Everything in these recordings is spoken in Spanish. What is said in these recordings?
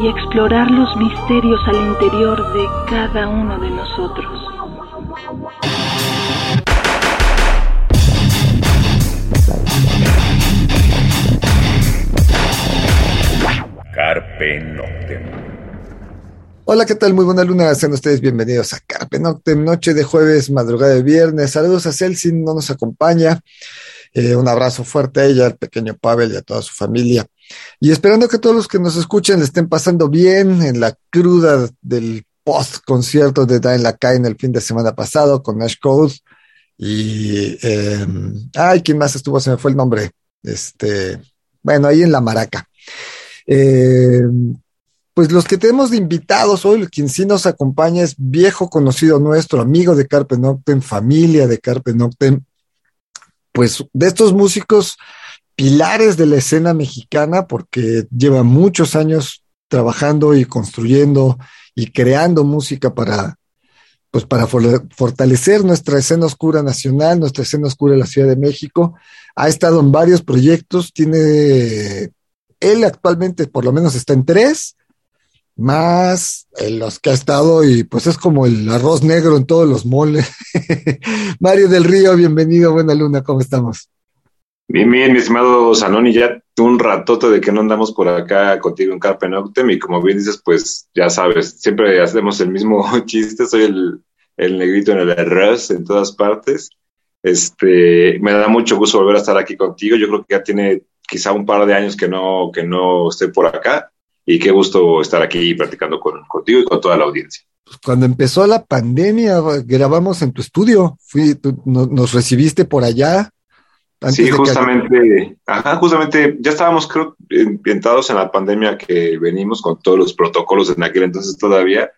y explorar los misterios al interior de cada uno de nosotros. Carpe Noctem. Hola, ¿qué tal? Muy buena luna. Sean ustedes bienvenidos a Carpe Noctem, noche de jueves, madrugada de viernes. Saludos a Celsin, no nos acompaña. Eh, un abrazo fuerte a ella, al pequeño Pavel y a toda su familia. Y esperando que todos los que nos escuchen le estén pasando bien en la cruda del post concierto de Dan en el fin de semana pasado con Nash Code. Y, em, ay, ¿quién más estuvo? Se me fue el nombre. Este, bueno, ahí en la maraca. Em, pues los que tenemos de invitados hoy, quien sí nos acompaña es viejo conocido nuestro, amigo de Carpe Noctem, familia de Carpe Noctem, pues de estos músicos pilares de la escena mexicana, porque lleva muchos años trabajando y construyendo y creando música para, pues para fortalecer nuestra escena oscura nacional, nuestra escena oscura de la Ciudad de México. Ha estado en varios proyectos, tiene, él actualmente por lo menos está en tres, más en los que ha estado y pues es como el arroz negro en todos los moles. Mario del Río, bienvenido, buena luna, ¿cómo estamos? Bien, bien, mi estimado Zanoni, ya un ratote de que no andamos por acá contigo en Carpe Noctem y como bien dices, pues ya sabes, siempre hacemos el mismo chiste, soy el, el negrito en el arroz en todas partes. Este, me da mucho gusto volver a estar aquí contigo. Yo creo que ya tiene quizá un par de años que no, que no estoy por acá y qué gusto estar aquí practicando con, contigo y con toda la audiencia. Pues cuando empezó la pandemia, grabamos en tu estudio, Fui, nos recibiste por allá, sí, justamente, ajá, justamente ya estábamos, creo, ambientados en la pandemia que venimos con todos los protocolos en aquel entonces todavía,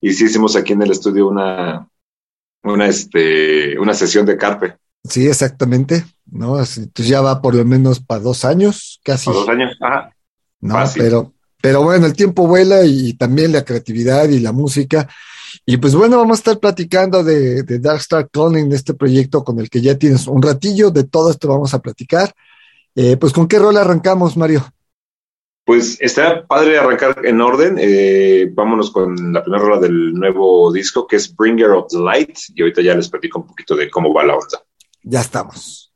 y sí hicimos aquí en el estudio una, una, este, una sesión de Carpe. Sí, exactamente, ¿no? Entonces ya va por lo menos para dos años, casi. Para dos años, ajá. No, pero, pero bueno, el tiempo vuela y también la creatividad y la música. Y pues bueno, vamos a estar platicando de, de Dark Star Cloning, este proyecto con el que ya tienes un ratillo, de todo esto vamos a platicar. Eh, pues con qué rol arrancamos, Mario. Pues está padre arrancar en orden. Eh, vámonos con la primera rola del nuevo disco, que es Bringer of the Light, y ahorita ya les platico un poquito de cómo va la onda. Ya estamos.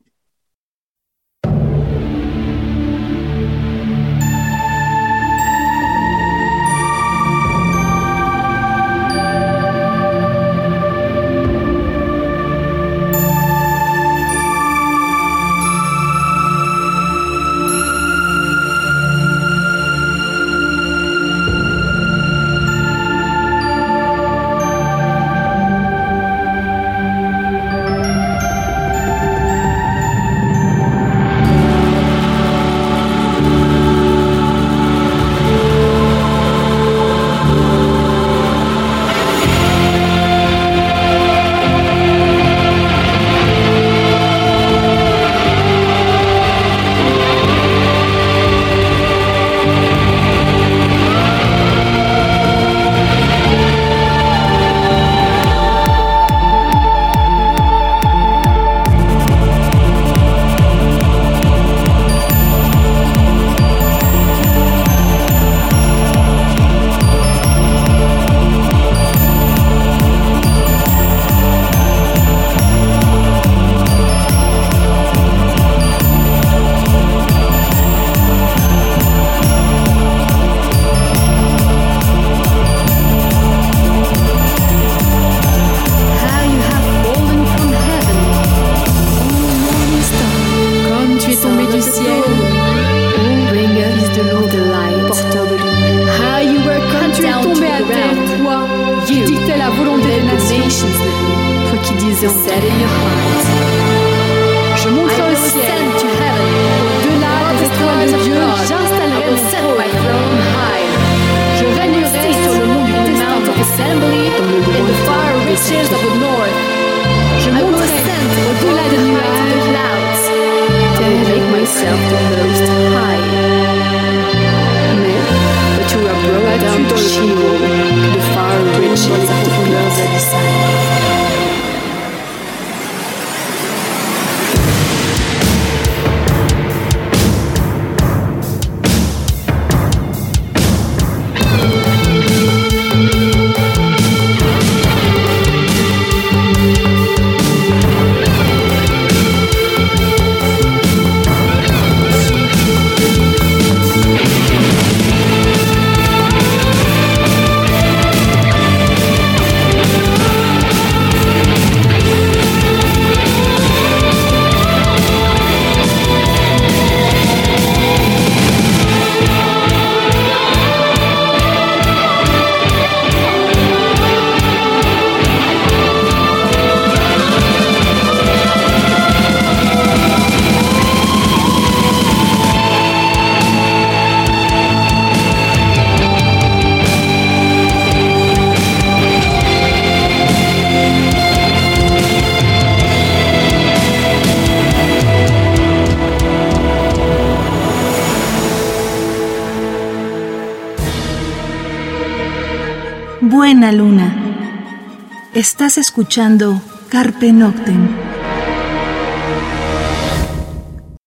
Estás escuchando Carpe Noctem.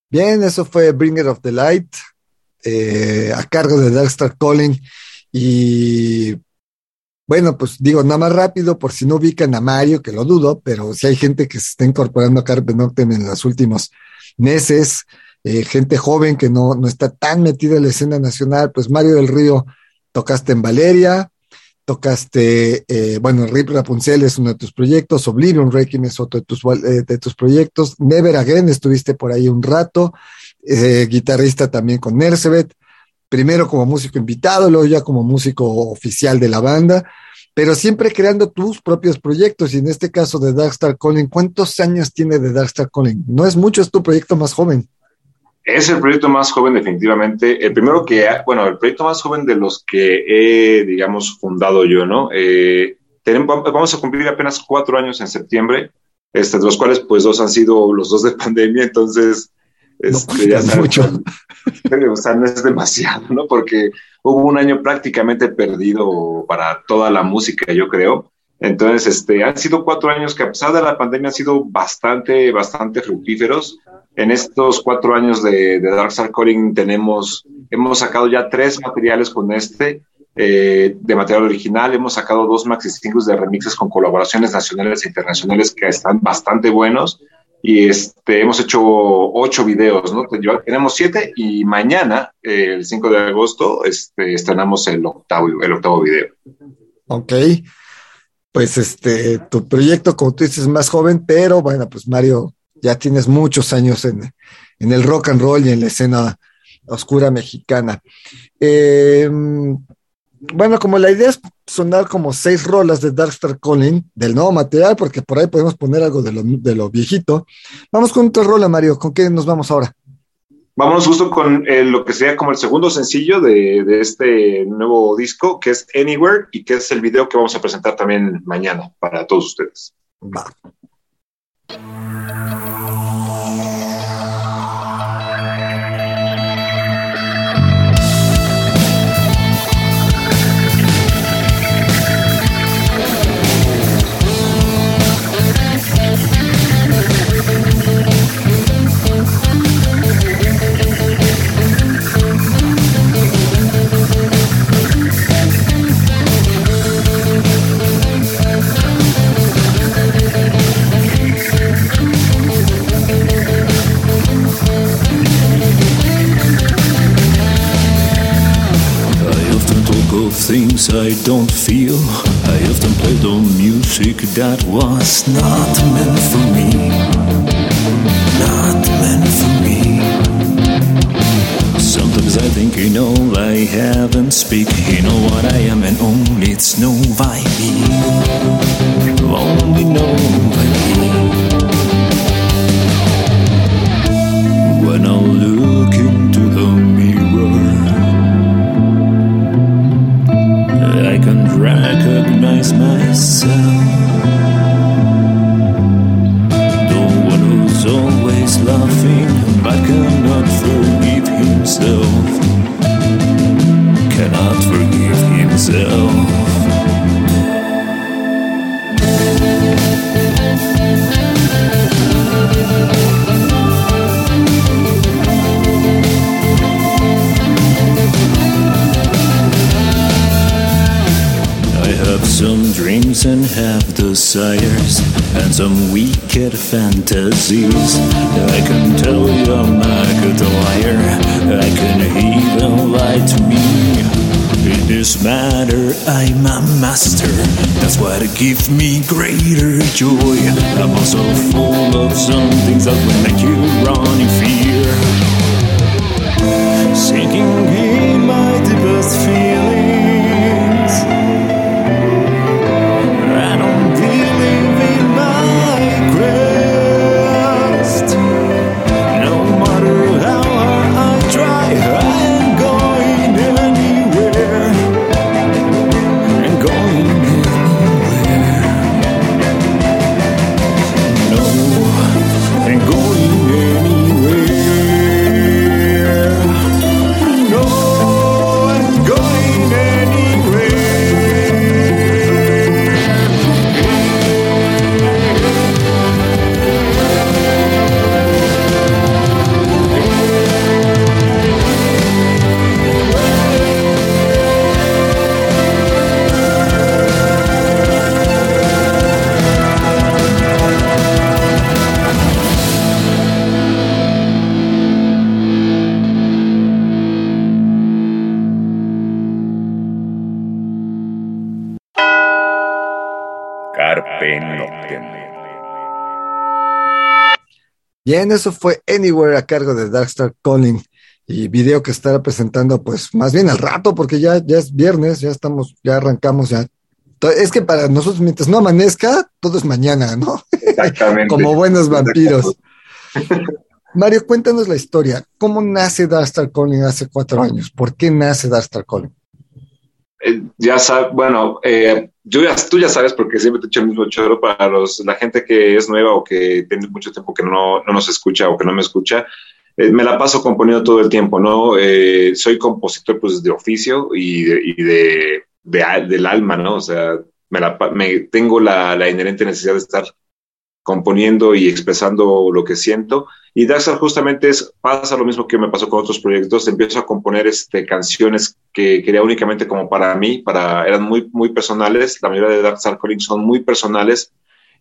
Bien, eso fue Bringer of the Light, eh, a cargo de Darkstar Calling. Y bueno, pues digo, nada más rápido, por si no ubican a Mario, que lo dudo, pero si hay gente que se está incorporando a Carpe Noctem en los últimos meses, eh, gente joven que no, no está tan metida en la escena nacional, pues Mario del Río tocaste en Valeria, tocaste, eh, bueno, Rip Rapunzel es uno de tus proyectos, Oblivion Requiem es otro de tus, eh, de tus proyectos, Never Again estuviste por ahí un rato, eh, guitarrista también con Nersebet, primero como músico invitado, luego ya como músico oficial de la banda, pero siempre creando tus propios proyectos, y en este caso de Darkstar Calling, ¿cuántos años tiene de Darkstar Calling? No es mucho, es tu proyecto más joven. Es el proyecto más joven, definitivamente. El primero que, bueno, el proyecto más joven de los que he, digamos, fundado yo, ¿no? Eh, tenemos, vamos a cumplir apenas cuatro años en septiembre, este, de los cuales, pues, dos han sido los dos de pandemia, entonces, este, ya sabes, mucho. o sea, no es demasiado, ¿no? Porque hubo un año prácticamente perdido para toda la música, yo creo. Entonces, este, han sido cuatro años que a pesar de la pandemia han sido bastante, bastante fructíferos. En estos cuatro años de, Dark Star Calling tenemos, hemos sacado ya tres materiales con este, eh, de material original. Hemos sacado dos maxi singles de remixes con colaboraciones nacionales e internacionales que están bastante buenos. Y este, hemos hecho ocho videos, ¿no? Tenemos siete y mañana, el 5 de agosto, este, estrenamos el octavo, el octavo video. Ok. Pues este, tu proyecto, como tú dices, es más joven, pero bueno, pues Mario ya tienes muchos años en, en, el rock and roll y en la escena oscura mexicana. Eh, bueno, como la idea es sonar como seis rolas de Darkstar Calling del nuevo material, porque por ahí podemos poner algo de lo, de lo viejito. Vamos con otra rola, Mario. ¿Con qué nos vamos ahora? Vámonos justo con eh, lo que sería como el segundo sencillo de, de, este nuevo disco, que es Anywhere, y que es el video que vamos a presentar también mañana para todos ustedes. Va. Music that fantasies. I can tell you're not a liar. I can even lie to me. In this matter, I'm a master. That's what gives me greater joy. I'm also full of some things that will make you run in fear. Sinking in my deepest feelings. Bien, eso fue Anywhere a cargo de Darkstar Calling y video que estará presentando pues más bien al rato porque ya, ya es viernes, ya estamos, ya arrancamos ya. Es que para nosotros mientras no amanezca, todo es mañana, ¿no? Exactamente. Como buenos vampiros. Mario, cuéntanos la historia. ¿Cómo nace Darkstar Calling hace cuatro años? ¿Por qué nace Darkstar Calling? Eh, ya sabes, bueno, eh, yo ya- tú ya sabes porque siempre te echo el mismo choro para los, la gente que es nueva o que tiene mucho tiempo que no, no nos escucha o que no me escucha. eh, me la paso componiendo todo el tiempo, ¿no? Eh, soy compositor pues de oficio y, de, y de, de al- del alma, ¿no? O sea, me la, me, tengo la, la inherente necesidad de estar componiendo y expresando lo que siento. Y Daxar justamente es, pasa lo mismo que me pasó con otros proyectos. Empiezo a componer este, canciones que quería únicamente como para mí, para, eran muy, muy personales. La mayoría de Daxar Calling son muy personales.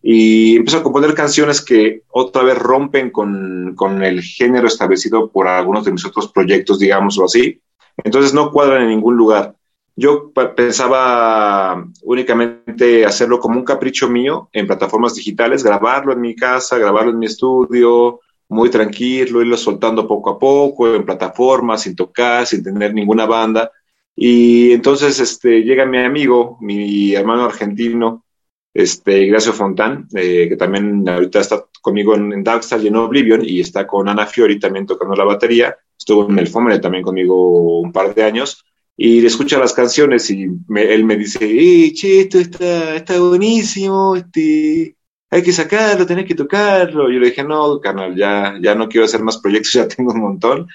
Y empiezo a componer canciones que otra vez rompen con, con el género establecido por algunos de mis otros proyectos, digamos o así. Entonces no cuadran en ningún lugar. Yo pensaba únicamente hacerlo como un capricho mío en plataformas digitales, grabarlo en mi casa, grabarlo en mi estudio, muy tranquilo, irlo soltando poco a poco en plataformas, sin tocar, sin tener ninguna banda. Y entonces este, llega mi amigo, mi hermano argentino, este, Ignacio Fontán, eh, que también ahorita está conmigo en, en Darkstar y en Oblivion, y está con Ana Fiori también tocando la batería. Estuvo en Melfomene también conmigo un par de años y escucha las canciones y me- él me dice, eh, che, esto está, está buenísimo, este, hay que sacarlo, tenés que tocarlo. Yo le dije, no, carnal, ya, ya no quiero hacer más proyectos, ya tengo un montón.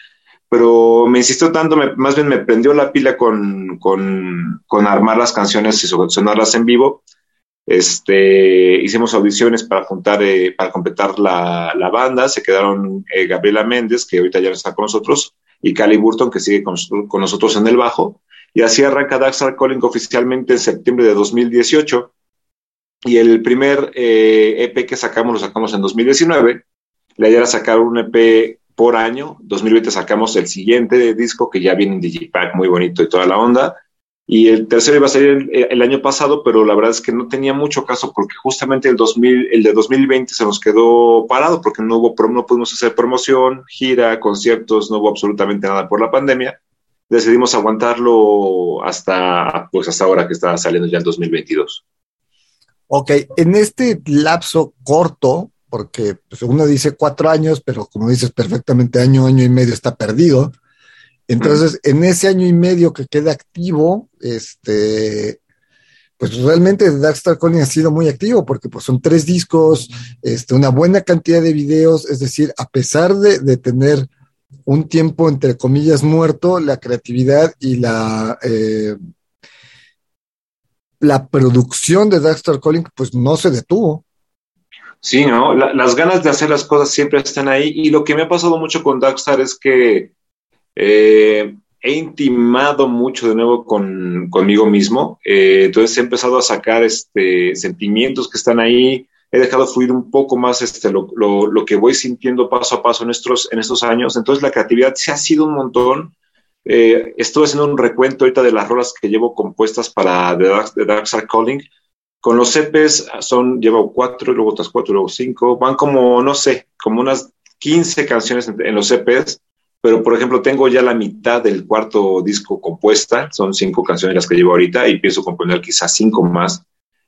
Pero me insistió tanto, me- más bien me prendió la pila con, con, con armar las canciones y so- sonarlas en vivo. Este, hicimos audiciones para juntar, eh, para completar la, la banda. Se quedaron eh, Gabriela Méndez, que ahorita ya no está con nosotros, y Cali Burton, que sigue con, con nosotros en el bajo. Y así arranca Darkstar Calling oficialmente en septiembre de 2018. Y el primer eh, EP que sacamos lo sacamos en 2019. La idea era sacar un EP por año. 2020 sacamos el siguiente disco que ya viene en Digipack, muy bonito y toda la onda. Y el tercero iba a salir el, el año pasado, pero la verdad es que no tenía mucho caso porque justamente el, 2000, el de 2020 se nos quedó parado porque no, hubo, no pudimos hacer promoción, gira, conciertos, no hubo absolutamente nada por la pandemia. Decidimos aguantarlo hasta, pues hasta ahora que está saliendo ya en 2022. Ok, en este lapso corto, porque pues, uno dice cuatro años, pero como dices perfectamente, año, año y medio está perdido. Entonces, en ese año y medio que queda activo, este, pues realmente Darkstar Calling ha sido muy activo porque pues son tres discos, este, una buena cantidad de videos, es decir, a pesar de, de tener un tiempo entre comillas muerto, la creatividad y la eh, la producción de Darkstar Calling pues no se detuvo. Sí, ¿no? La, las ganas de hacer las cosas siempre están ahí y lo que me ha pasado mucho con Darkstar es que eh, he intimado mucho de nuevo con, conmigo mismo. Eh, entonces he empezado a sacar este, sentimientos que están ahí. He dejado fluir un poco más este, lo, lo, lo, que voy sintiendo paso a paso en estos, en estos años. Entonces la creatividad se ha sido un montón. Eh, estuve haciendo un recuento ahorita de las rolas que llevo compuestas para The Dark, The Dark Side Calling. Con los EPs son, llevo cuatro, luego otras cuatro, luego cinco. Van como, no sé, como unas 15 canciones en, en los EPs pero por ejemplo tengo ya la mitad del cuarto disco compuesta, son cinco canciones las que llevo ahorita y pienso componer quizás cinco más.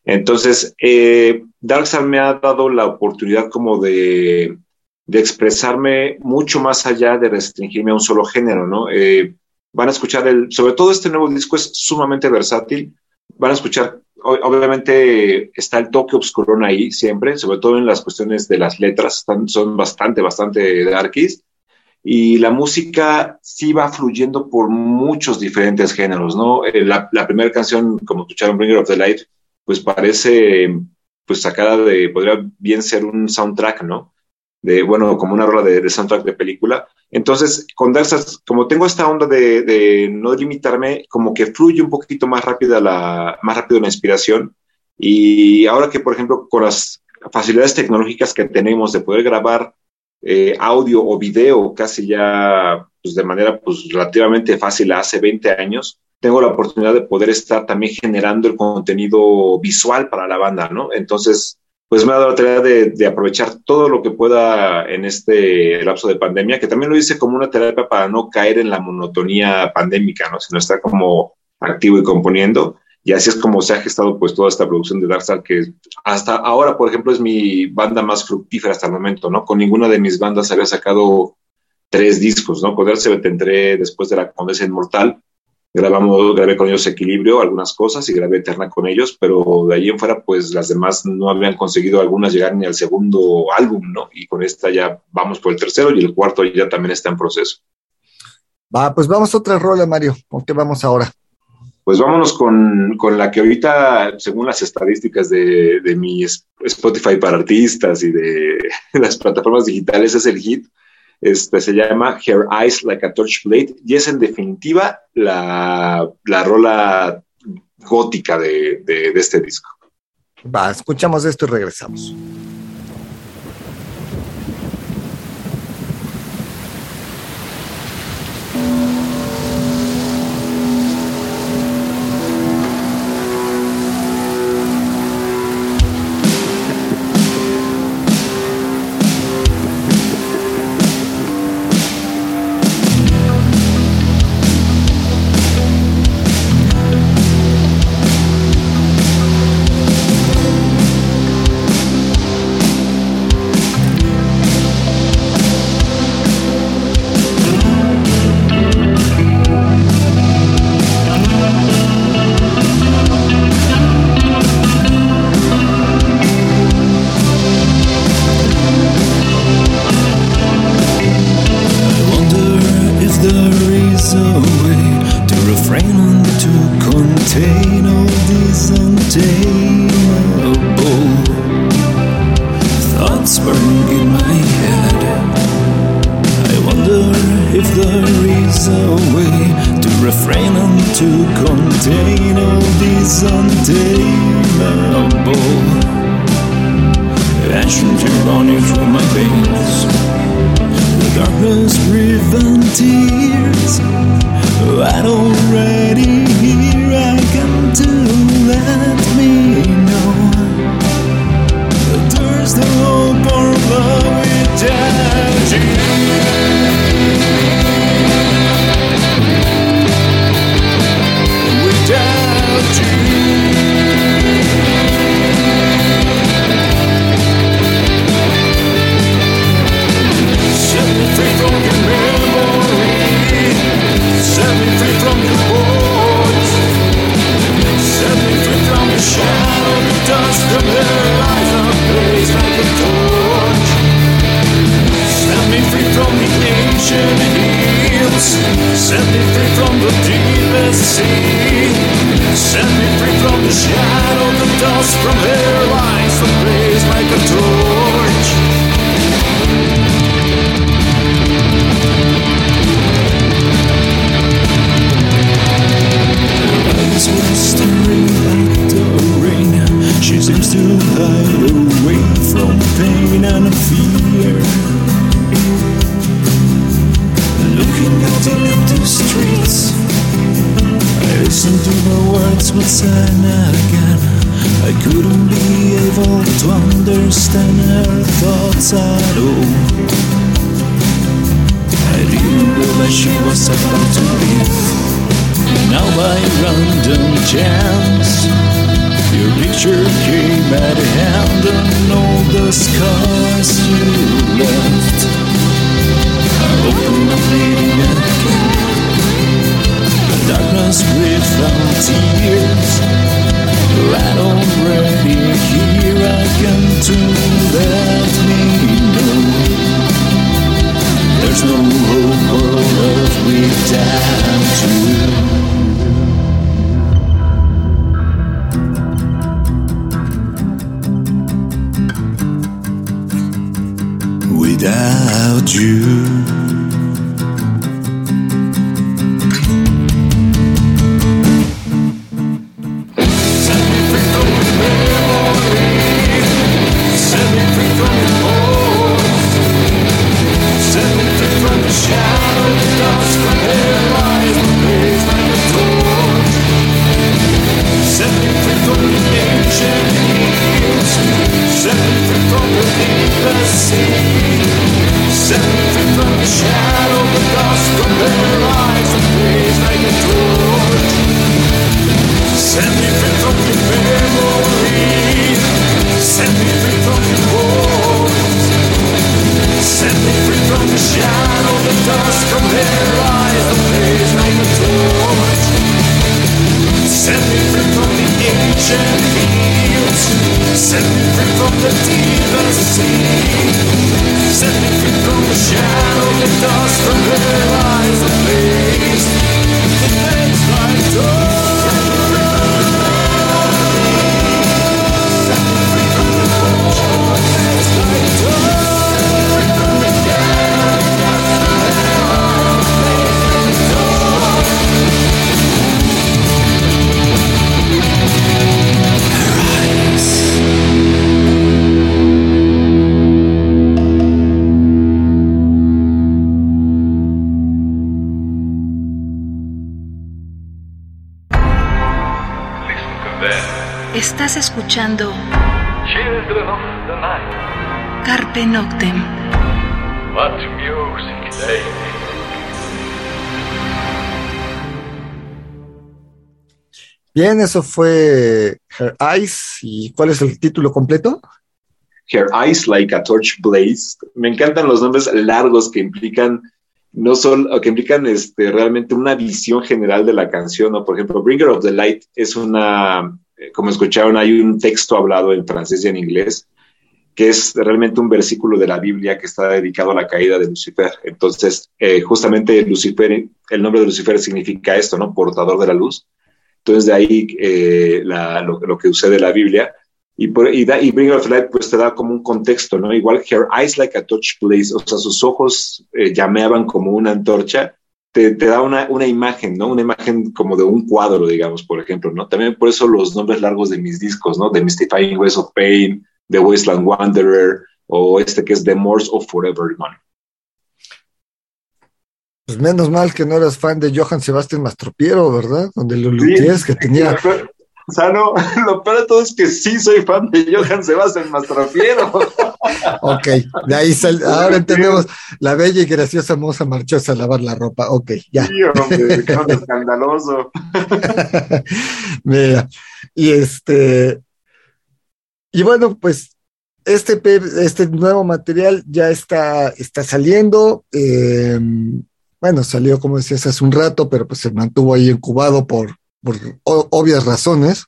Entonces, eh, Darkstar me ha dado la oportunidad como de, de, expresarme mucho más allá de restringirme a un solo género, ¿no? Eh, van a escuchar el, sobre todo este nuevo disco es sumamente versátil, van a escuchar, obviamente está el toque obscurón ahí siempre, sobre todo en las cuestiones de las letras, están, son bastante, bastante darkies, y la música sí va fluyendo por muchos diferentes géneros, ¿no? Eh, la, la primera canción, como escucharon, Bringer of the Light, pues parece pues sacada de, podría bien ser un soundtrack, ¿no? De, bueno, como una rola de, de soundtrack de película. Entonces, con Darsas, como tengo esta onda de, de, no limitarme, como que fluye un poquito más rápida la, más rápido la inspiración. Y ahora que, por ejemplo, con las facilidades tecnológicas que tenemos de poder grabar eh, audio o video casi ya pues, de manera pues, relativamente fácil hace 20 años, tengo la oportunidad de poder estar también generando el contenido visual para la banda, ¿no? Entonces, pues me ha dado la tarea de, de, aprovechar todo lo que pueda en este lapso de pandemia, que también lo hice como una terapia para no caer en la monotonía pandémica, ¿no? Sino estar como activo y componiendo. Y así es como se ha gestado pues toda esta producción de Darkstar, que hasta ahora, por ejemplo, es mi banda más fructífera hasta el momento, ¿no? Con ninguna de mis bandas había sacado tres discos, ¿no? Con Darkstar entré después de la Condesa Inmortal, grabamos, grabé con ellos Equilibrio, algunas cosas, y grabé Eterna con ellos, pero de ahí en fuera, pues las demás no habían conseguido algunas llegar ni al segundo álbum, ¿no? Y con esta ya vamos por el tercero y el cuarto ya también está en proceso. Va, pues vamos a otra rola, Mario. ¿Con qué vamos ahora? Pues vámonos con, con, la que ahorita, según las estadísticas de, de, mi Spotify para artistas y de las plataformas digitales, es el hit. Este, se llama Her Eyes Like a Torchblade y es en definitiva la, la rola gótica de, de, de este disco. Va, escuchamos esto y regresamos. even tears. I don't escuchando Children of the night, Carpe Noctem. what music they. Bien, eso fue Her Eyes. ¿Y cuál es el título completo? Her Eyes Like a Torch Blaze. Me encantan los nombres largos que implican no solo que implican este, realmente una visión general de la canción, ¿no? Por ejemplo, Bringer of the Light es una, como escucharon, hay un texto hablado en francés y en inglés, que es realmente un versículo de la Biblia que está dedicado a la caída de Lucifer. Entonces, eh, justamente Lucifer, el nombre de Lucifer significa esto, ¿no? Portador de la luz. Entonces, de ahí eh, la- lo, lo que sucede la Biblia. Y, por, y, da, y Bringer of Light, pues te da como un contexto, ¿no? Igual, her eyes like a touch blaze, o sea, sus ojos eh, llameaban como una antorcha, te, te da una, una imagen, ¿no? Una imagen como de un cuadro, digamos, por ejemplo, ¿no? También por eso los nombres largos de mis discos, ¿no? The Mystifying Ways of Pain, The Wasteland Wanderer, o este que es The Morse of Forever Gone. Pues menos mal que no eras fan de Johann Sebastian Mastropiero, ¿verdad? Donde lo luthiers que tenía. Sea, no, lo peor de todo es que sí soy fan de Johann Sebastian Mastropiero. Ok, de ahí sal- ahora entendemos la bella y graciosa moza marchosa a lavar la ropa. Ok, ya. Sí, hombre, qué escandaloso. Mira, y este, y bueno, pues este, este nuevo material ya está, está saliendo. eh, bueno, salió, como decías, hace un rato, pero pues se mantuvo ahí incubado por, por obvias razones.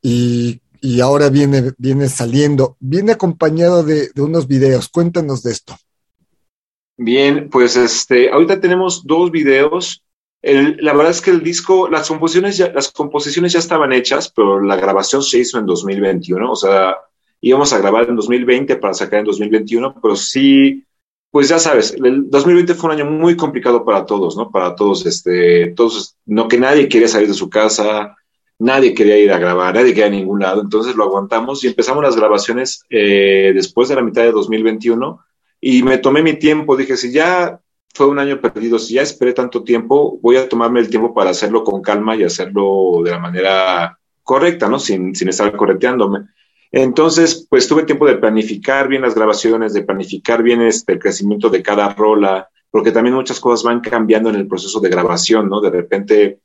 Y, y ahora viene, viene saliendo, viene acompañado de, de unos videos. Cuéntanos de esto. Bien, pues este, ahorita tenemos dos videos. La verdad es que el disco, las composiciones las composiciones ya estaban hechas, pero la grabación se hizo en 2021. O sea, íbamos a grabar en 2020 para sacar en 2021, pero sí, pues ya sabes, el 2020 fue un año muy complicado para todos, ¿no? Para todos, este, todos, no que nadie quería salir de su casa, nadie quería ir a grabar, nadie quería a ningún lado, entonces lo aguantamos y empezamos las grabaciones eh, después de la mitad de 2021 y me tomé mi tiempo, dije, si ya fue un año perdido, si ya esperé tanto tiempo, voy a tomarme el tiempo para hacerlo con calma y hacerlo de la manera correcta, ¿no? Sin, sin estar correteándome. Entonces, pues tuve tiempo de planificar bien las grabaciones, de planificar bien este, el crecimiento de cada rola, porque también muchas cosas van cambiando en el proceso de grabación, ¿no? De repente,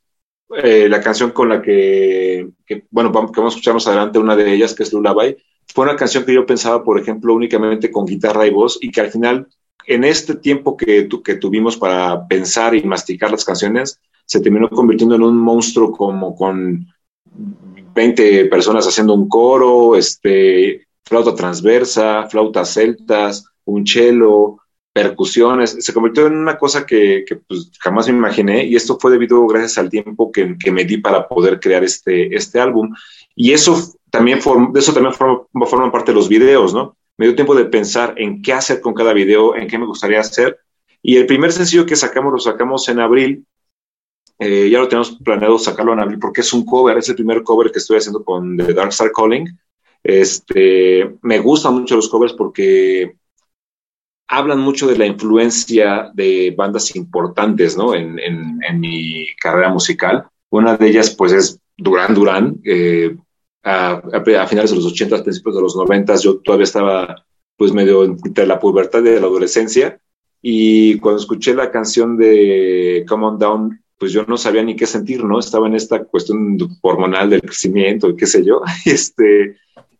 eh, la canción con la que, bueno, que vamos a escuchar más adelante, una de ellas, que es Lullaby, fue una canción que yo pensaba, por ejemplo, únicamente con guitarra y voz, y que al final, en este tiempo que, tu, que tuvimos para pensar y masticar las canciones, se terminó convirtiendo en un monstruo como con 20 personas haciendo un coro, este, flauta transversa, flautas celtas, un cello, percusiones, se convirtió en una cosa que, que pues, jamás me imaginé y esto fue debido gracias al tiempo que, que me di para poder crear este, este álbum. Y eso también, de eso también forman parte de los videos, ¿no? Me dio tiempo de pensar en qué hacer con cada video, en qué me gustaría hacer. Y el primer sencillo que sacamos lo sacamos en abril. Eh, ya lo tenemos planeado sacarlo en abril porque es un cover, es el primer cover que estoy haciendo con The Dark Star Calling. Este, me gustan mucho los covers porque hablan mucho de la influencia de bandas importantes, ¿no? En, en, en mi carrera musical. Una de ellas, pues, es Duran Duran. Eh, a, a, finales de los 80, principios de los 90, yo todavía estaba, pues, medio entre la pubertad y la adolescencia. Y cuando escuché la canción de Come On Down, pues yo no sabía ni qué sentir, ¿no? Estaba en esta cuestión hormonal del crecimiento, qué sé yo. Este,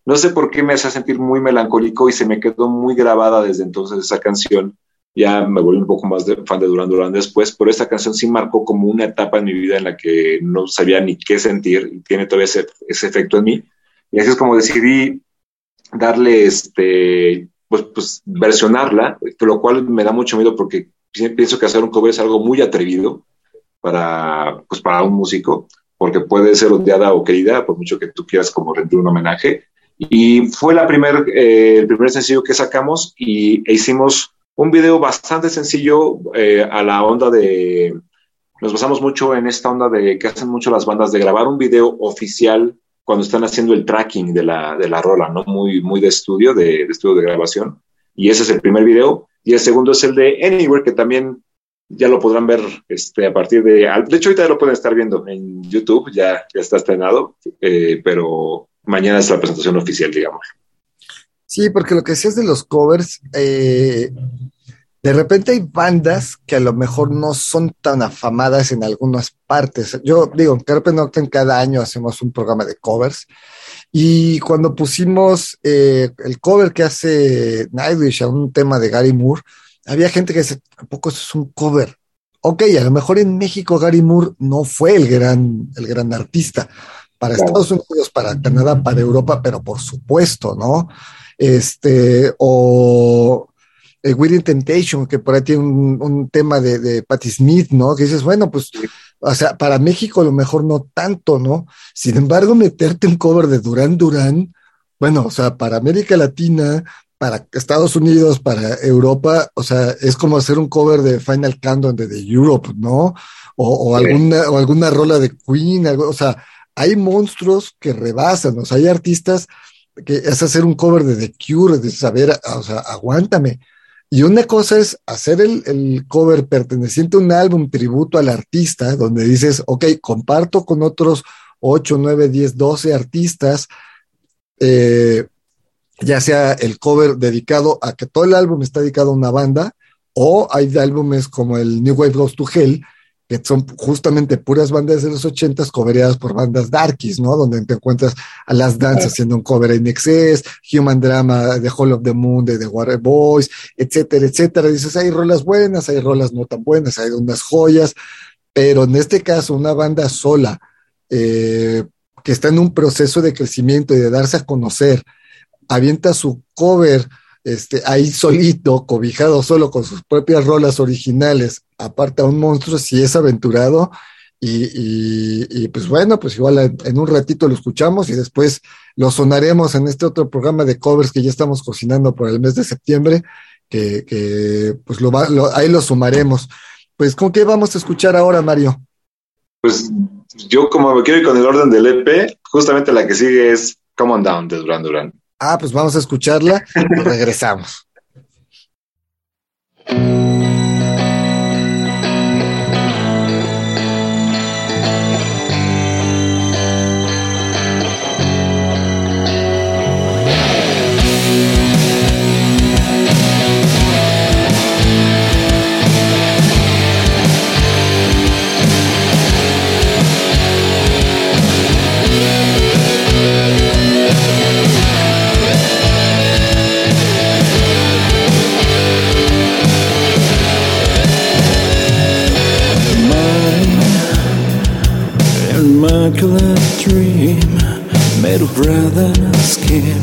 no sé por qué me hace sentir muy melancólico y se me quedó muy grabada desde entonces esa canción. Ya me volví un poco más de, fan de Duran Duran después, pero esta canción sí marcó como una etapa en mi vida en la que no sabía ni qué sentir y tiene todavía ese, ese efecto en mí. Y así es como decidí darle este, pues, pues versionarla, lo cual me da mucho miedo porque pienso que hacer un cover es algo muy atrevido para, pues, para un músico, porque puede ser odiada o querida, por mucho que tú quieras como rendir un homenaje, y fue la primer, eh, el primer sencillo que sacamos y e hicimos un video bastante sencillo eh, a la onda de... Nos basamos mucho en esta onda de que hacen mucho las bandas de grabar un video oficial cuando están haciendo el tracking de la, de la rola, ¿no? Muy, muy de estudio, de, de estudio de grabación. Y ese es el primer video. Y el segundo es el de Anywhere, que también ya lo podrán ver este, a partir de... De hecho, ahorita lo pueden estar viendo en YouTube, ya, ya está estrenado, eh, pero mañana es la presentación oficial, digamos. Sí, porque lo que decías de los covers, eh, de repente hay bandas que a lo mejor no son tan afamadas en algunas partes. Yo digo, en Carpe Noctem cada año hacemos un programa de covers. Y cuando pusimos eh, el cover que hace Nightwish a un tema de Gary Moore, había gente que dice, tampoco eso es un cover. Ok, a lo mejor en México Gary Moore no fue el gran, el gran artista, para Estados Unidos, para Canadá, para Europa, pero por supuesto, ¿no? Este, o eh, Within Temptation, que por ahí tiene un, un tema de, de Patti Smith, ¿no? Que dices, bueno, pues, o sea, para México a lo mejor no tanto, ¿no? Sin embargo, meterte un cover de Duran Duran, bueno, o sea, para América Latina, para Estados Unidos, para Europa, o sea, es como hacer un cover de Final Countdown de The Europe, ¿no? O, o alguna, o alguna rola de Queen, algo, o sea, hay monstruos que rebasan, o sea, hay artistas que es hacer un cover de The Cure, de saber, o sea, aguántame. Y una cosa es hacer el, el, cover perteneciente a un álbum tributo al artista, donde dices, ok, comparto con otros 8, 9, 10, 12 artistas, eh, ya sea el cover dedicado a que todo el álbum está dedicado a una banda, o hay álbumes como el New Wave Goes to Hell, que son justamente puras bandas de los ochentas covereadas por bandas darkies, ¿no? Donde te encuentras a Las Dance haciendo un cover en Excess, Human Drama, The Hall of the Moon, de The Water Boys, etcétera, etcétera. Dices, hay rolas buenas, hay rolas no tan buenas, hay unas joyas, pero en este caso una banda sola, eh, que está en un proceso de crecimiento y de darse a conocer, avienta su cover, este, ahí solito, cobijado solo con sus propias rolas originales, aparta a un monstruo si es aventurado. Y, y, y, pues bueno, pues igual en, un ratito lo escuchamos y después lo sonaremos en este otro programa de covers que ya estamos cocinando por el mes de septiembre, que, que pues lo, lo ahí lo sumaremos. Pues, ¿con qué vamos a escuchar ahora, Mario? Pues yo como me quiero ir con el orden del EP, justamente la que sigue es Come On Down de Duran Duran. Ah, pues vamos a escucharla y regresamos. immaculate dream made of breath and skin.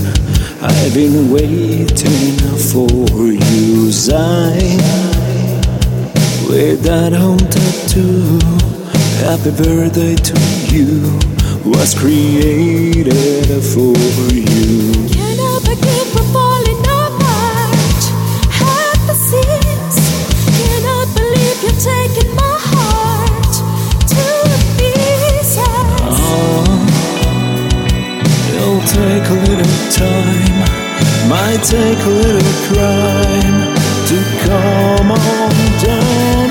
I've been waiting for you, Zion. With that home tattoo, happy birthday to you was created for you. Might take a little crime to come on down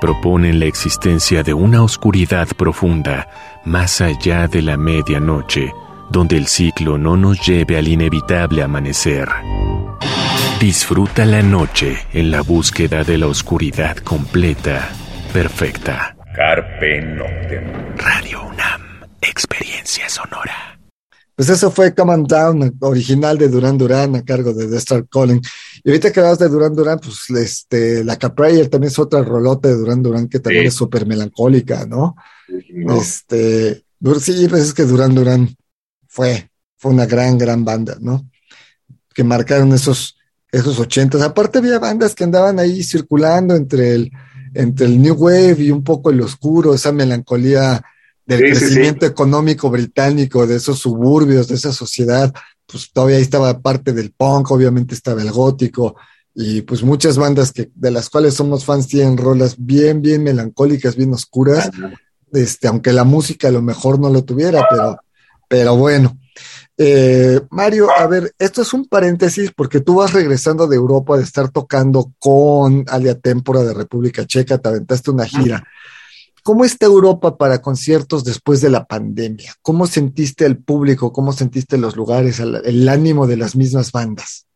Proponen la existencia de una oscuridad profunda más allá de la medianoche, donde el ciclo no nos lleve al inevitable amanecer. Disfruta la noche en la búsqueda de la oscuridad completa, perfecta. Carpe Noctem. Radio UNAM, experiencia sonora. Pues eso fue Come On Down, original de Duran Duran, a cargo de The Star Calling. Y ahorita que hablas de Duran Duran, pues este, la Caprayer también es otra rolota de Duran Duran que también Sí. es súper melancólica, ¿no? No, Este, sí, pues es que Duran Duran fue, fue una gran, gran banda, ¿no? Que marcaron esos, esos ochentas. Aparte había bandas que andaban ahí circulando entre el, entre el New Wave y un poco el oscuro, esa melancolía del Sí, sí, sí. crecimiento económico británico, de esos suburbios, de esa sociedad, pues todavía ahí estaba parte del punk, obviamente estaba el gótico, y pues muchas bandas que, de las cuales somos fans tienen rolas bien, bien melancólicas, bien oscuras este, aunque la música a lo mejor no lo tuviera, pero, pero bueno. Eh, Mario, a ver, esto es un paréntesis porque tú vas regresando de Europa de estar tocando con Alia Tempora de República Checa, te aventaste una gira. ¿Cómo está Europa para conciertos después de la pandemia? ¿Cómo sentiste el público? ¿Cómo sentiste los lugares, el, ánimo de las mismas bandas?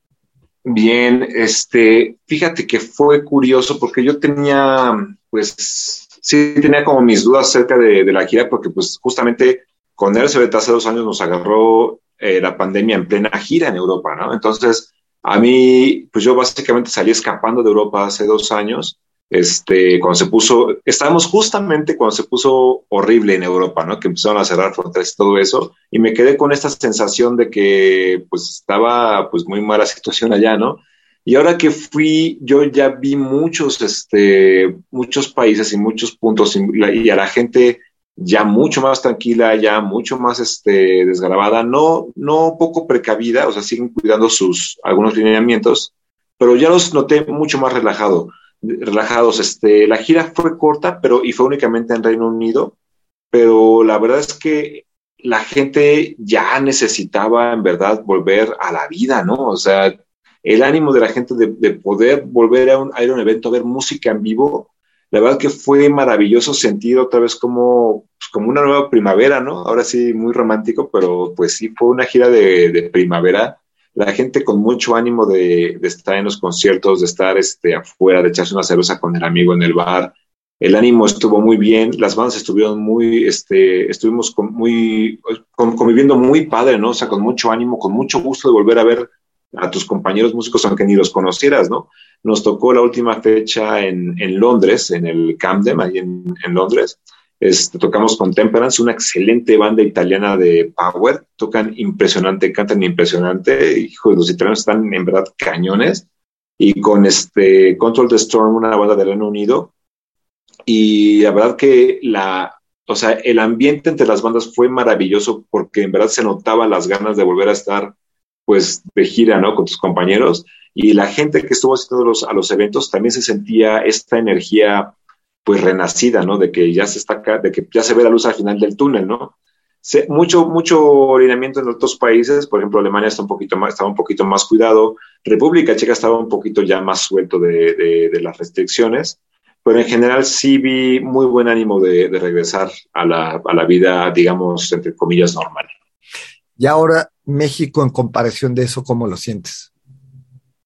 Bien, este, fíjate que fue curioso porque yo tenía, pues, sí tenía como mis dudas acerca de, la gira porque, pues, justamente con Elizabeth hace dos años nos agarró eh, la pandemia en plena gira en Europa, ¿no? Entonces, a mí, pues yo básicamente salí escapando de Europa hace dos años, este, cuando se puso, estábamos justamente cuando se puso horrible en Europa, ¿no? Que empezaron a cerrar fronteras y todo eso, y me quedé con esta sensación de que, pues, estaba, pues, muy mala situación allá, ¿no? Y ahora que fui, yo ya vi muchos, este, muchos países y muchos puntos y, y a la gente ya mucho más tranquila, ya mucho más, este, desgrabada, no, no poco precavida, o sea, siguen cuidando sus, algunos lineamientos, pero ya los noté mucho más relajado, relajados. Este, la gira fue corta, pero, y fue únicamente en Reino Unido, pero la verdad es que la gente ya necesitaba en verdad volver a la vida, ¿no? O sea, el ánimo de la gente de, de poder volver a, un, a ir a un evento a ver música en vivo, la verdad que fue maravilloso sentir otra vez como, pues, como una nueva primavera, ¿no? Ahora sí, muy romántico, pero pues sí, fue una gira de, de primavera. La gente con mucho ánimo de, estar en los conciertos, de estar este, afuera, de echarse una cerveza con el amigo en el bar. El ánimo estuvo muy bien, las bandas estuvieron muy, este, estuvimos con muy, con, conviviendo muy padre, ¿no? O sea, con mucho ánimo, con mucho gusto de volver a ver a tus compañeros músicos, aunque ni los conocieras, ¿no? Nos tocó la última fecha en, en Londres, en el Camden, ahí en Londres. Este, tocamos con Temperance, una excelente banda italiana de power. Tocan impresionante, cantan impresionante. Hijo, los italianos están en verdad cañones. Y con este Control the Storm, una banda del Reino Unido. Y la verdad que la, o sea, el ambiente entre las bandas fue maravilloso porque en verdad se notaba las ganas de volver a estar pues de gira, ¿no? Con tus compañeros. Y la gente que estuvo asistiendo los, a los eventos también se sentía esta energía, pues renacida, ¿no? De que ya se está de que ya se ve la luz al final del túnel, ¿no? Se, mucho, mucho alineamiento en otros países, por ejemplo, Alemania está un poquito más, estaba un poquito más cuidado, República Checa estaba un poquito ya más suelto de, de, de las restricciones, pero en general sí vi muy buen ánimo de, de regresar a la, a la vida, digamos, entre comillas, normal. Y ahora, México, en comparación de eso, ¿cómo lo sientes?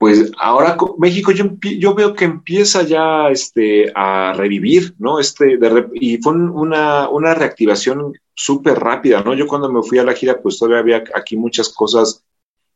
Pues ahora México yo, yo veo que empieza ya este, a revivir, ¿no? Este, de, y fue una, una reactivación súper rápida, ¿no? Yo cuando me fui a la gira, pues todavía había aquí muchas cosas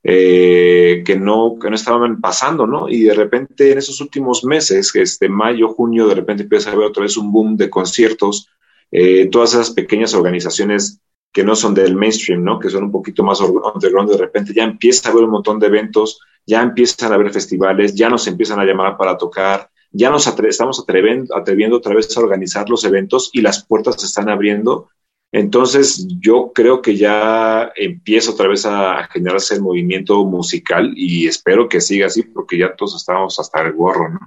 eh, que, no, que no estaban pasando, ¿no? Y de repente en esos últimos meses, este, mayo, junio, de repente empieza a haber otra vez un boom de conciertos, eh, todas esas pequeñas organizaciones que no son del mainstream, ¿no? Que son un poquito más underground, de repente ya empieza a haber un montón de eventos, ya empiezan a haber festivales, ya nos empiezan a llamar para tocar, ya nos estamos atreviendo, atreviendo otra vez a organizar los eventos y las puertas se están abriendo. Entonces yo creo que ya empieza otra vez a generarse el movimiento musical y espero que siga así porque ya todos estamos hasta el gorro, ¿no?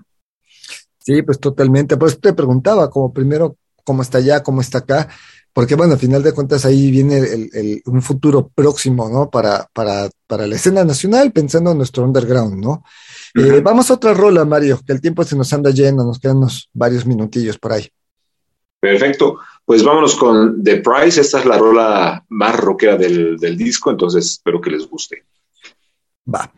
Sí, pues totalmente. Pues te preguntaba como primero cómo está allá, cómo está acá porque bueno, al final de cuentas ahí viene el, el, un futuro próximo, ¿no? Para, para, para la escena nacional, pensando en nuestro underground, ¿no? Uh -huh. eh, vamos a otra rola, Mario, que el tiempo se nos anda lleno, nos quedan unos varios minutillos por ahí. Perfecto, pues vámonos con The Price, esta es la rola más rockera del, del disco, entonces espero que les guste. Va.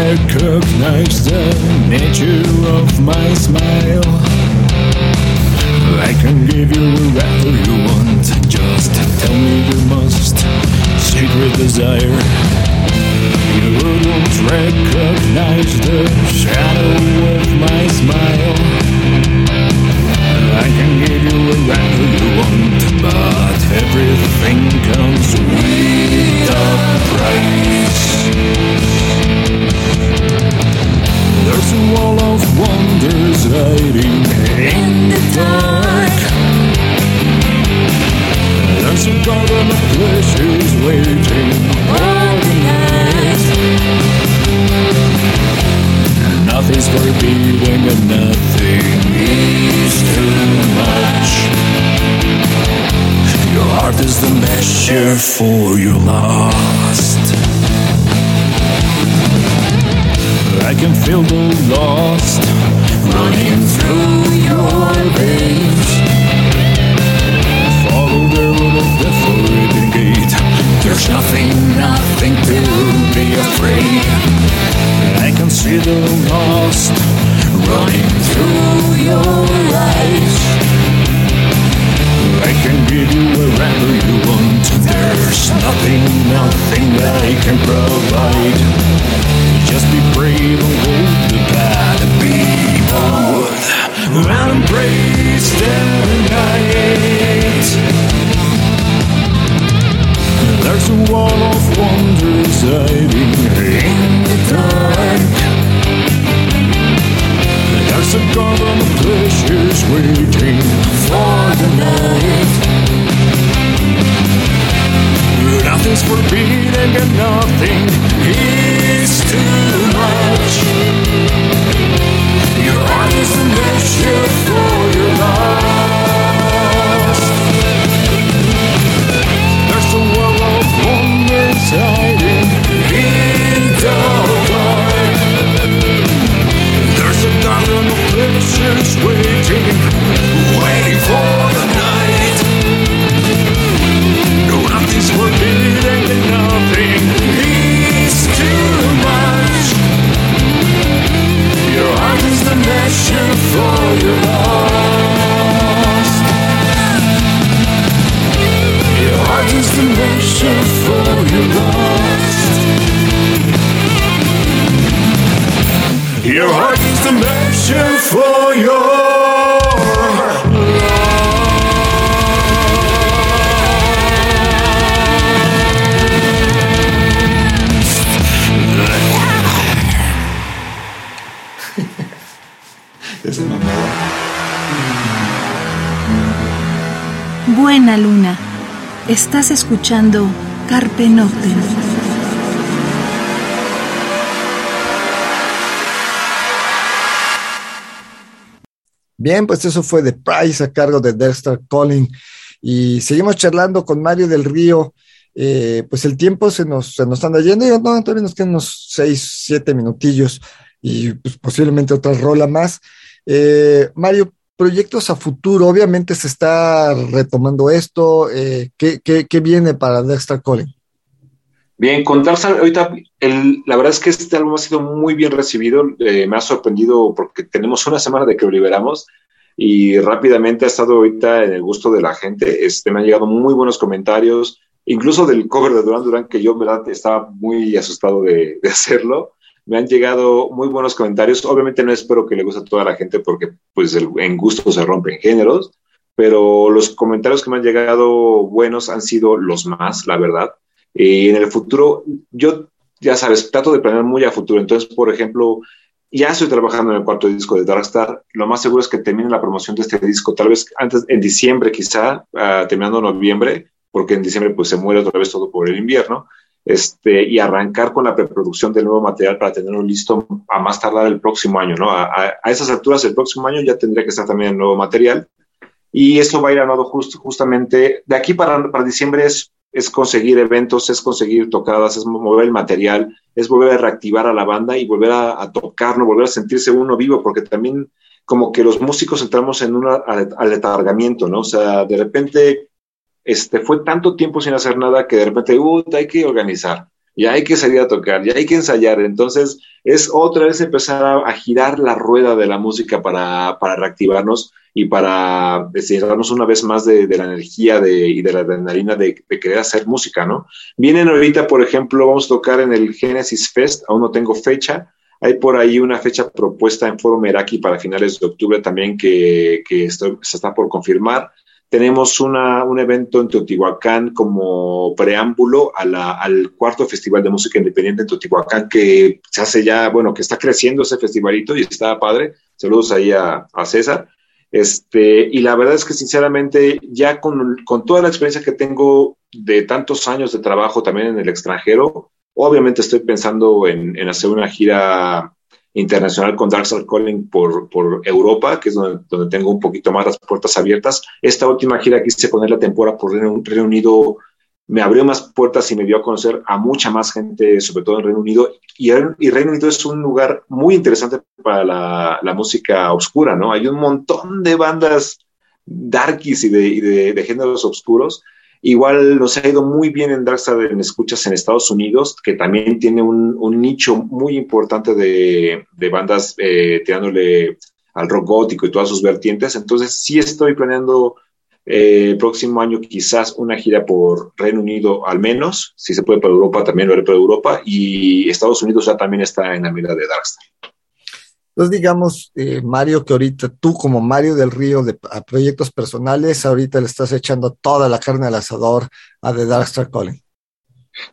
Recognize the nature of my smile. I can give you whatever you want. Just tell me your most secret desire. You don't recognize the shadow of my smile. I can give you whatever you want, but everything comes with a price. There's a wall of wonders hiding in the dark. There's a garden of pleasures waiting all the night. Nothing's forbidden and nothing is too much. Your heart is the measure for your lust. I can feel the lost running through your veins. Follow the road of the forbidden gate. There's nothing, nothing to be afraid. I can see the lost running through your eyes. I can give you wherever you want. There's nothing, nothing that I can provide. Just be brave and hold the bad people and embrace the night. There's a wall of wonders hiding in the dark. There's a garden of pleasures waiting for the night. Nothing's forbidden and nothing is too much. Your heart is the measure for your lust. There's a world of wonders hiding in the dark. There's a garden of pleasures waiting passion for your love Estás escuchando Carpe Noctem. Bien, pues eso fue The Price a cargo de Dexter Collin. Y seguimos charlando con Mario del Río. Eh, pues el tiempo se nos, se nos anda yendo. No, todavía nos quedan unos seis, siete minutillos y pues, posiblemente otra rola más. Eh, Mario, proyectos a futuro. Obviamente se está retomando esto. Eh, ¿qué, qué, qué viene para Dexter Collin? Bien, con Tarzan, ahorita el- la verdad es que este álbum ha sido muy bien recibido, eh, me ha sorprendido porque tenemos una semana de que lo liberamos y rápidamente ha estado ahorita en el gusto de la gente, este, me han llegado muy buenos comentarios, incluso del cover de Duran Duran, que yo en verdad estaba muy asustado de, de hacerlo, me han llegado muy buenos comentarios, obviamente no espero que le guste a toda la gente porque pues el- en gusto se rompen géneros, pero los comentarios que me han llegado buenos han sido los más, la verdad. Y en el futuro, yo, ya sabes, trato de planear muy a futuro. Entonces, por ejemplo, ya estoy trabajando en el cuarto disco de Darkstar. Lo más seguro es que termine la promoción de este disco, tal vez antes, en diciembre quizá, ah, terminando noviembre, porque en diciembre pues se muere otra vez todo por el invierno. Este, y arrancar con la preproducción del nuevo material para tenerlo listo a más tardar el próximo año, ¿no? A, a- esas alturas, el próximo año ya tendría que estar también el nuevo material. Y eso va a ir a nodo just- justamente de aquí para, para diciembre es, es conseguir eventos, es conseguir tocadas, es mover el material, es volver a reactivar a la banda y volver a, a tocarnos, volver a sentirse uno vivo, porque también como que los músicos entramos en un aletargamiento, ¿no? O sea, de repente este, fue tanto tiempo sin hacer nada que de repente, uh, hay que organizar. ya hay que salir a tocar, ya hay que ensayar. Entonces, es otra vez empezar a, girar la rueda de la música para, para reactivarnos y para deshacernos una vez más de, de la energía de, y de la adrenalina de, de, querer hacer música, ¿no? Vienen ahorita, por ejemplo, vamos a tocar en el Genesis Fest, aún no tengo fecha. Hay por ahí una fecha propuesta en Foro Meraki para finales de octubre también que, que se está por confirmar tenemos una, un evento en Teotihuacán como preámbulo a la, al cuarto Festival de Música Independiente en Teotihuacán, que se hace ya, bueno, que está creciendo ese festivalito y está padre. Saludos ahí a, a César. Este, y la verdad es que sinceramente, ya con, con toda la experiencia que tengo de tantos años de trabajo también en el extranjero, obviamente estoy pensando en, en hacer una gira internacional con Dark Star Calling por, por Europa, que es donde, donde, tengo un poquito más las puertas abiertas. Esta última gira quise poner la temporada por Reino, Unido, me abrió más puertas y me dio a conocer a mucha más gente, sobre todo en Reino Unido. Y, Reino Unido es un lugar muy interesante para la, la, música oscura, ¿no? Hay un montón de bandas darkies y de, y de géneros oscuros Igual nos ha ido muy bien en Darkstar en escuchas en Estados Unidos, que también tiene un, un nicho muy importante de, de bandas eh, tirándole al rock gótico y todas sus vertientes. Entonces sí estoy planeando eh, el próximo año quizás una gira por Reino Unido al menos, si se puede para Europa también lo haré para Europa y Estados Unidos ya también está en la mira de Darkstar. Entonces, digamos, eh, Mario, que ahorita tú como Mario del Río de a proyectos personales, ahorita le estás echando toda la carne al asador a The Darkstar Calling.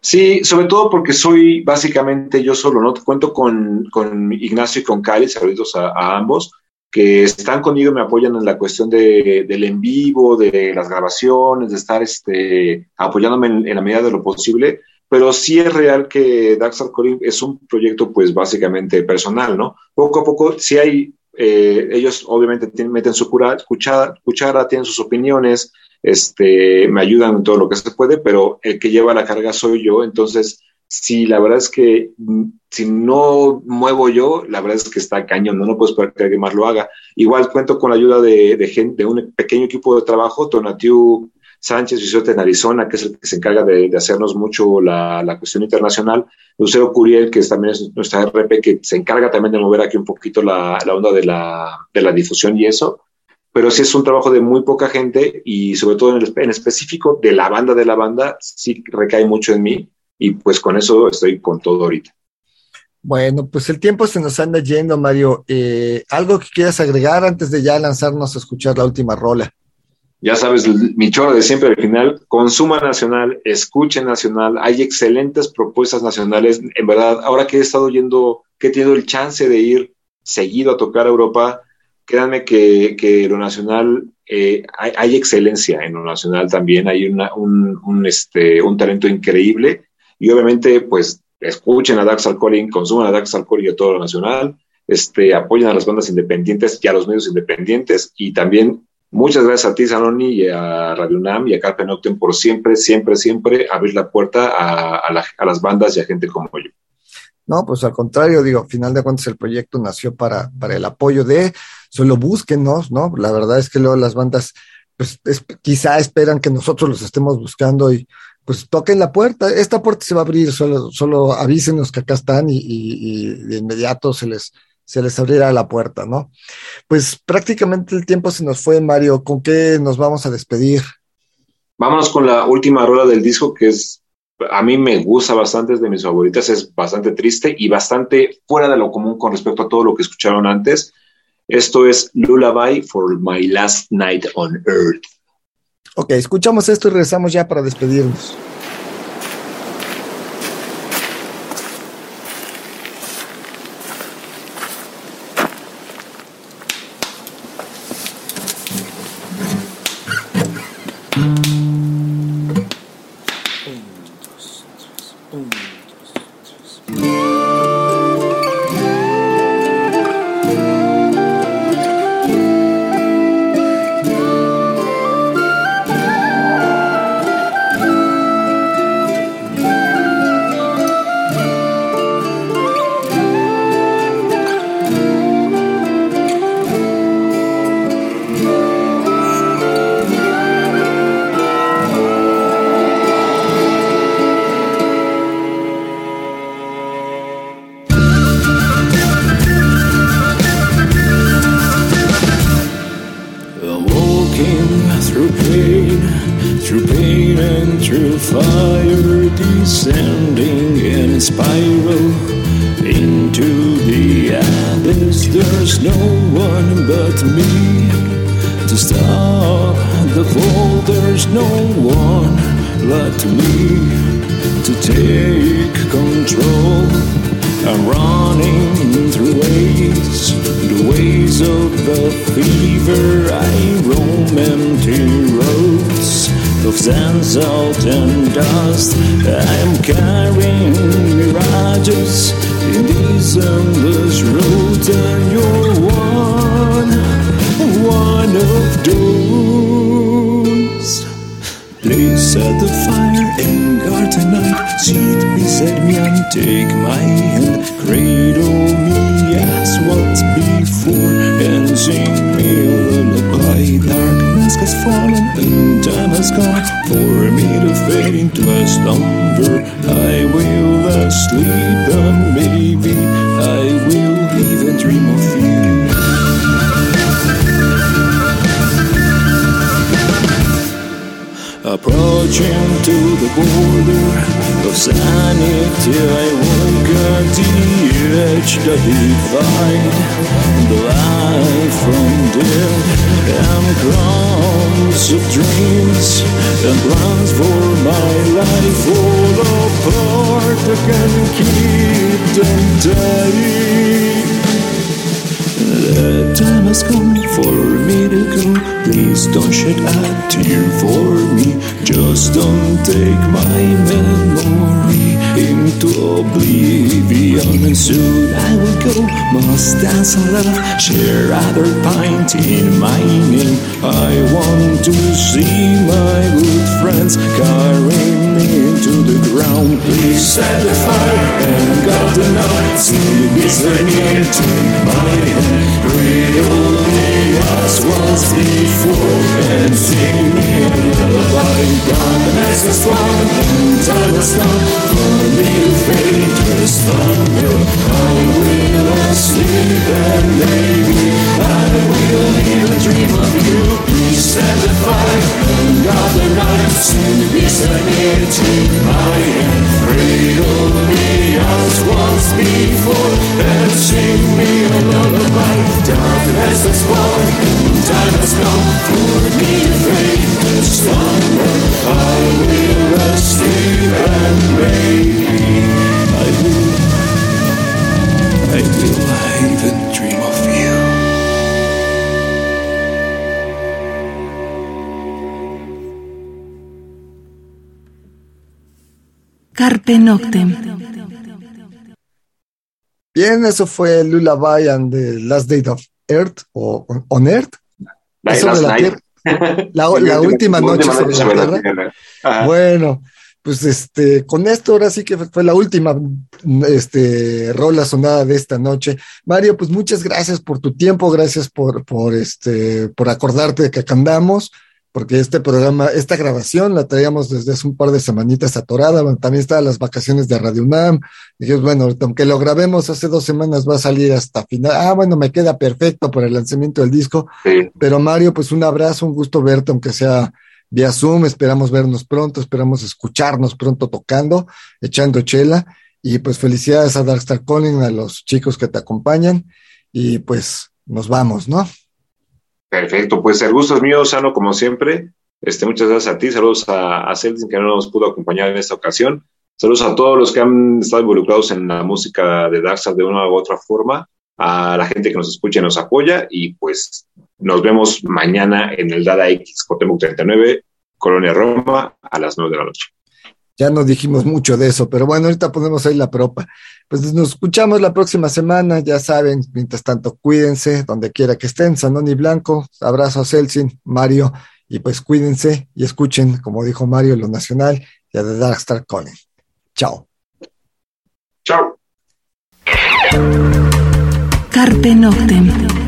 Sí, sobre todo porque soy básicamente yo solo, ¿no? Cuento con, con Ignacio y con Cali, saludos a, ambos, que están conmigo, me apoyan en la cuestión de, del en vivo, de las grabaciones, de estar este, apoyándome en la medida de lo posible pero sí es real que Darkstar Calling es un proyecto pues básicamente personal, ¿no? Poco a poco sí hay, eh, ellos obviamente tienen, meten su cura, cuchara, cuchara, tienen sus opiniones, este, me ayudan en todo lo que se puede, pero el que lleva la carga soy yo, entonces sí, la verdad es que mm, si no muevo yo, la verdad es que está cañón, no, no puedo esperar que alguien más lo haga. Igual cuento con la ayuda de, de, gente, de un pequeño equipo de trabajo, Tonatiu Sánchez Bisote en Arizona, que es el que se encarga de, hacernos mucho la, la, cuestión internacional, Lucero Curiel, que también es nuestra RP, que se encarga también de mover aquí un poquito la, la onda de la, de la, difusión y eso, pero sí es un trabajo de muy poca gente y sobre todo en específico de la banda de la banda, sí recae mucho en mí y pues con eso estoy con todo ahorita. Bueno, pues el tiempo se nos anda yendo, Mario. Eh, ¿Algo que quieras agregar antes de ya lanzarnos a escuchar la última rola? Ya sabes, mi choro de siempre al final, consuma nacional, escuche nacional, hay excelentes propuestas nacionales, en verdad, ahora que he estado yendo, que he tenido el chance de ir seguido a tocar a Europa, créanme que, que lo nacional, eh, hay, excelencia en lo nacional también, hay una, un, un, este, un talento increíble y obviamente pues escuchen a Dax Alcoholin, consuman a Dax Alcoholin y a todo lo nacional, este, apoyen a las bandas independientes y a los medios independientes y también Muchas gracias a ti, Zanoni, y a Radio UNAM y a Carpe Noctem por siempre, siempre, siempre abrir la puerta a, a, la, a, las bandas y a gente como yo. No, pues al contrario, digo, al final de cuentas el proyecto nació para, para el apoyo de, solo búsquenos, ¿no? La verdad es que luego las bandas, pues es, quizá esperan que nosotros los estemos buscando y pues toquen la puerta. Esta puerta se va a abrir, solo, solo avísenos que acá están y de inmediato se les, se les abrirá la puerta, ¿no? Pues prácticamente el tiempo se nos fue, Mario. ¿Con qué nos vamos a despedir? Vámonos con la última rueda del disco, que es, a mí me gusta bastante, es de mis favoritas, es bastante triste y bastante fuera de lo común con respecto a todo lo que escucharon antes. Esto es Lullaby for My Last Night on Earth. Ok, escuchamos esto y regresamos ya para despedirnos. Approaching to the border of sanity, I woke at the edge that divide the life from death and crumbs of dreams and plans for my life fall apart. I can keep them tight. The time has come for me to go. Please don't shed a tear for me. Just don't take my memory into oblivion. And soon I will go. Must dance a love, share other pint in my name. I want to see my good friends carry me into the ground. Please set the fire and guard the night. See me swinging to my hand you. Me as once before and sing me a lullaby. Darkness is gone and time has come for me to fade to slumber. I will sleep and maybe I will even dream of you. Please set the fire and guard the night. Sing beside me, take my hand. Cradle me as once before and sing me a lullaby. Darkness is gone Carpe Noctem. Bien, eso fue Lullaby and the Last Day of Earth o On Earth. Night, Sobre la. Tierra. La, la última noche sobre la Tierra. Bueno, pues este, con esto ahora sí que fue la última este, rola sonada de esta noche. Mario, pues muchas gracias por tu tiempo, gracias por, por, este, por acordarte de que acá andamos, porque este programa, esta grabación la traíamos desde hace un par de semanitas atorada, bueno, también estaban las vacaciones de Radio UNAM, dijimos, bueno, ahorita, aunque lo grabemos hace dos semanas va a salir hasta final, ah, bueno, me queda perfecto para el lanzamiento del disco, Sí. pero Mario, pues un abrazo, un gusto verte, aunque sea vía Zoom, esperamos vernos pronto, esperamos escucharnos pronto tocando, echando chela, y pues felicidades a Darkstar Calling, a los chicos que te acompañan, y pues nos vamos, ¿no? Perfecto, pues el gusto es mío, Sano, como siempre. Este, muchas gracias a ti, saludos a, a Celtin, que no nos pudo acompañar en esta ocasión. Saludos a todos los que han estado involucrados en la música de Darkstar de una u otra forma, a la gente que nos escucha y nos apoya, y pues nos vemos mañana en el Dada X Cotemoc 39, Colonia Roma, a las 9 de la noche. Ya no dijimos mucho de eso, pero bueno, ahorita ponemos ahí la propa. Pues nos escuchamos la próxima semana, ya saben, mientras tanto, cuídense donde quiera que estén, Sanón y Blanco, abrazo a Celsin, Mario, y pues cuídense y escuchen, como dijo Mario, lo nacional y a The Darkstar Calling. Chao. Chao. Carpe Noctem.